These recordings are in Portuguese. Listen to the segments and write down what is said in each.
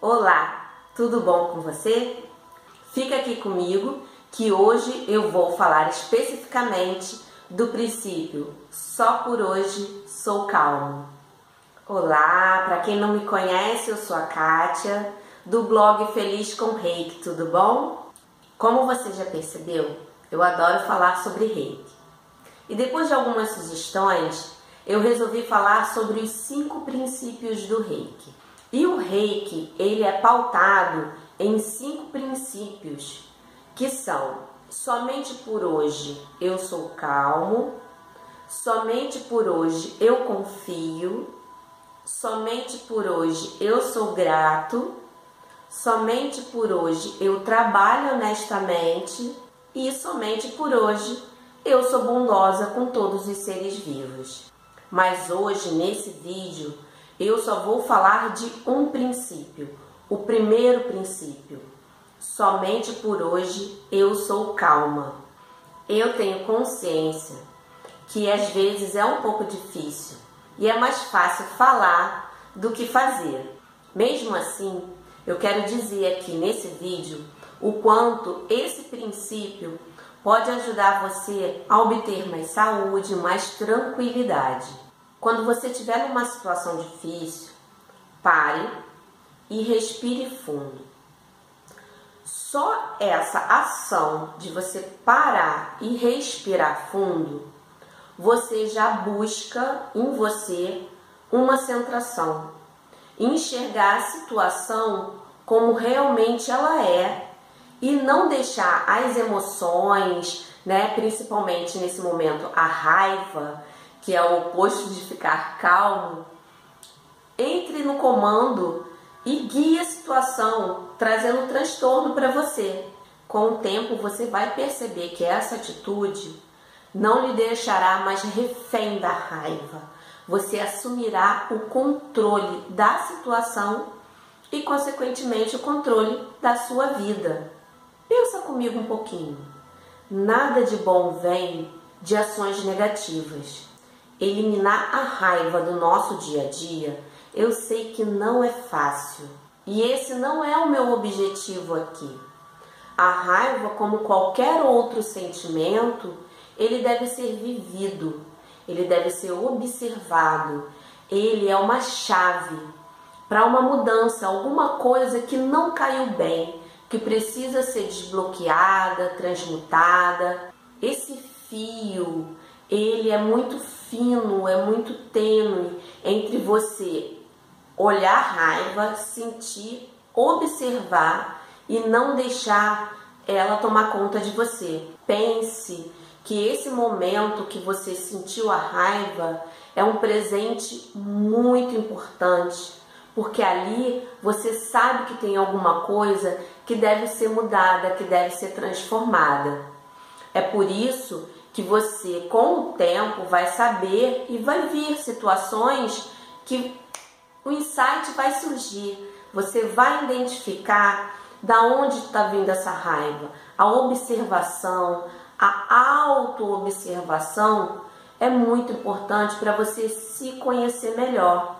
Olá, tudo bom com você? Fica aqui comigo que hoje eu vou falar especificamente do princípio só por hoje sou calmo. Olá, para quem não me conhece, eu sou a Kátia do blog Feliz com Reiki, tudo bom? Como você já percebeu, eu adoro falar sobre Reiki. E depois de algumas sugestões, eu resolvi falar sobre os cinco princípios do Reiki. E o Reiki, ele é pautado em cinco princípios, que são somente por hoje eu sou calmo, somente por hoje eu confio, somente por hoje eu sou grato, somente por hoje eu trabalho honestamente e somente por hoje eu sou bondosa com todos os seres vivos. Mas hoje, nesse vídeo, eu só vou falar de um princípio, o primeiro princípio. Somente por hoje eu sou calma. Eu tenho consciência que às vezes é um pouco difícil e é mais fácil falar do que fazer. Mesmo assim, eu quero dizer aqui nesse vídeo o quanto esse princípio pode ajudar você a obter mais saúde, mais tranquilidade. Quando você estiver numa situação difícil, pare e respire fundo. Só essa ação de você parar e respirar fundo, você já busca em você uma centração, enxergar a situação como realmente ela é e não deixar as emoções, né, principalmente nesse momento a raiva, que é o oposto de ficar calmo, entre no comando e guie a situação, trazendo transtorno para você. Com o tempo você vai perceber que essa atitude não lhe deixará mais refém da raiva. Você assumirá o controle da situação e, consequentemente, o controle da sua vida. Pensa comigo um pouquinho. Nada de bom vem de ações negativas. Eliminar a raiva do nosso dia a dia, eu sei que não é fácil. E esse não é o meu objetivo aqui. A raiva, como qualquer outro sentimento, ele deve ser vivido, ele deve ser observado. Ele é uma chave para uma mudança, alguma coisa que não caiu bem, que precisa ser desbloqueada, transmutada. Esse fio, ele é muito fino, é muito tênue entre você olhar raiva, sentir, observar e não deixar ela tomar conta de você. Pense que esse momento que você sentiu a raiva é um presente muito importante porque ali você sabe que tem alguma coisa que deve ser mudada, que deve ser transformada. É por isso que você, com o tempo, vai saber e vai vir situações que o insight vai surgir. Você vai identificar da onde está vindo essa raiva. A observação, a auto-observação é muito importante para você se conhecer melhor.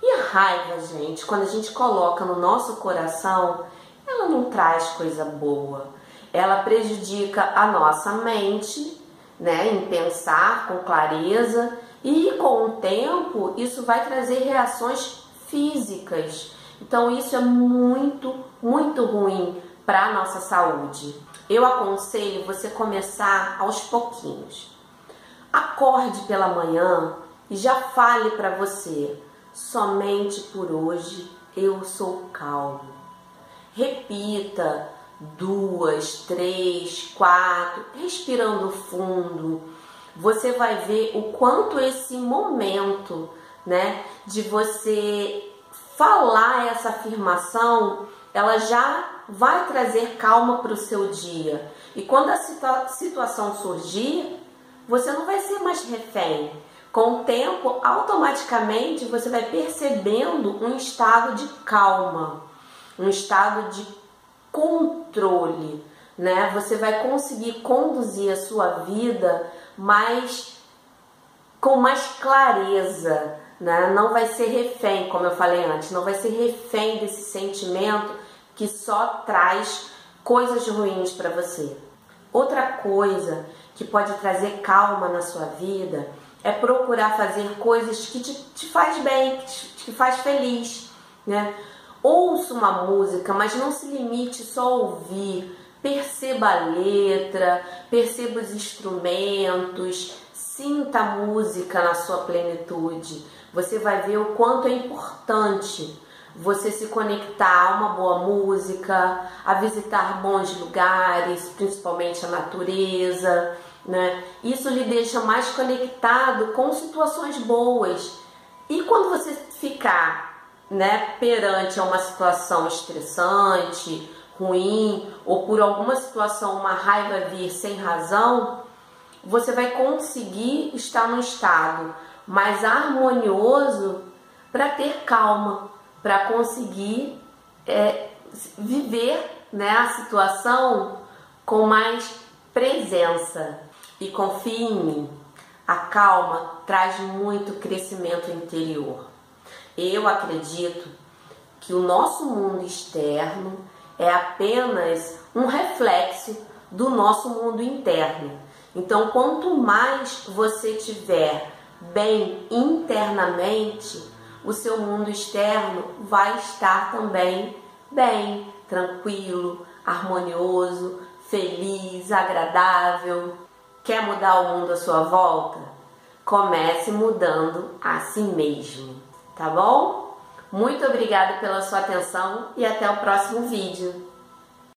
E a raiva, gente, quando a gente coloca no nosso coração, ela não traz coisa boa. Ela prejudica a nossa mente, né, em pensar com clareza, e com o tempo isso vai trazer reações físicas. Então isso é muito, muito ruim para a nossa saúde. Eu aconselho você começar aos pouquinhos. Acorde pela manhã e já fale para você: somente por hoje eu sou calmo. Repita duas, três, quatro, respirando fundo. Você vai ver o quanto esse momento, né, de você falar essa afirmação, ela já vai trazer calma para o seu dia. E quando a situa situação surgir, você não vai ser mais refém com o tempo, automaticamente você vai percebendo um estado de calma, um estado de controle, né? Você vai conseguir conduzir a sua vida mais com mais clareza, né? Não vai ser refém, como eu falei antes, não vai ser refém desse sentimento que só traz coisas ruins para você. Outra coisa que pode trazer calma na sua vida é procurar fazer coisas que te, te faz bem, que te, te faz feliz, né? Ouça uma música, mas não se limite só a ouvir. Perceba a letra, perceba os instrumentos, sinta a música na sua plenitude. Você vai ver o quanto é importante você se conectar a uma boa música, a visitar bons lugares, principalmente a natureza, né? Isso lhe deixa mais conectado com situações boas. E quando você ficar, né, perante uma situação estressante, ruim, ou por alguma situação uma raiva vir sem razão, você vai conseguir estar num estado mais harmonioso para ter calma, para conseguir é, viver né, a situação com mais presença. E confie em mim, a calma traz muito crescimento interior. Eu acredito que o nosso mundo externo é apenas um reflexo do nosso mundo interno. Então, quanto mais você tiver bem internamente, o seu mundo externo vai estar também bem, tranquilo, harmonioso, feliz, agradável. Quer mudar o mundo à sua volta? Comece mudando a si mesmo, tá bom? Muito obrigada pela sua atenção e até o próximo vídeo.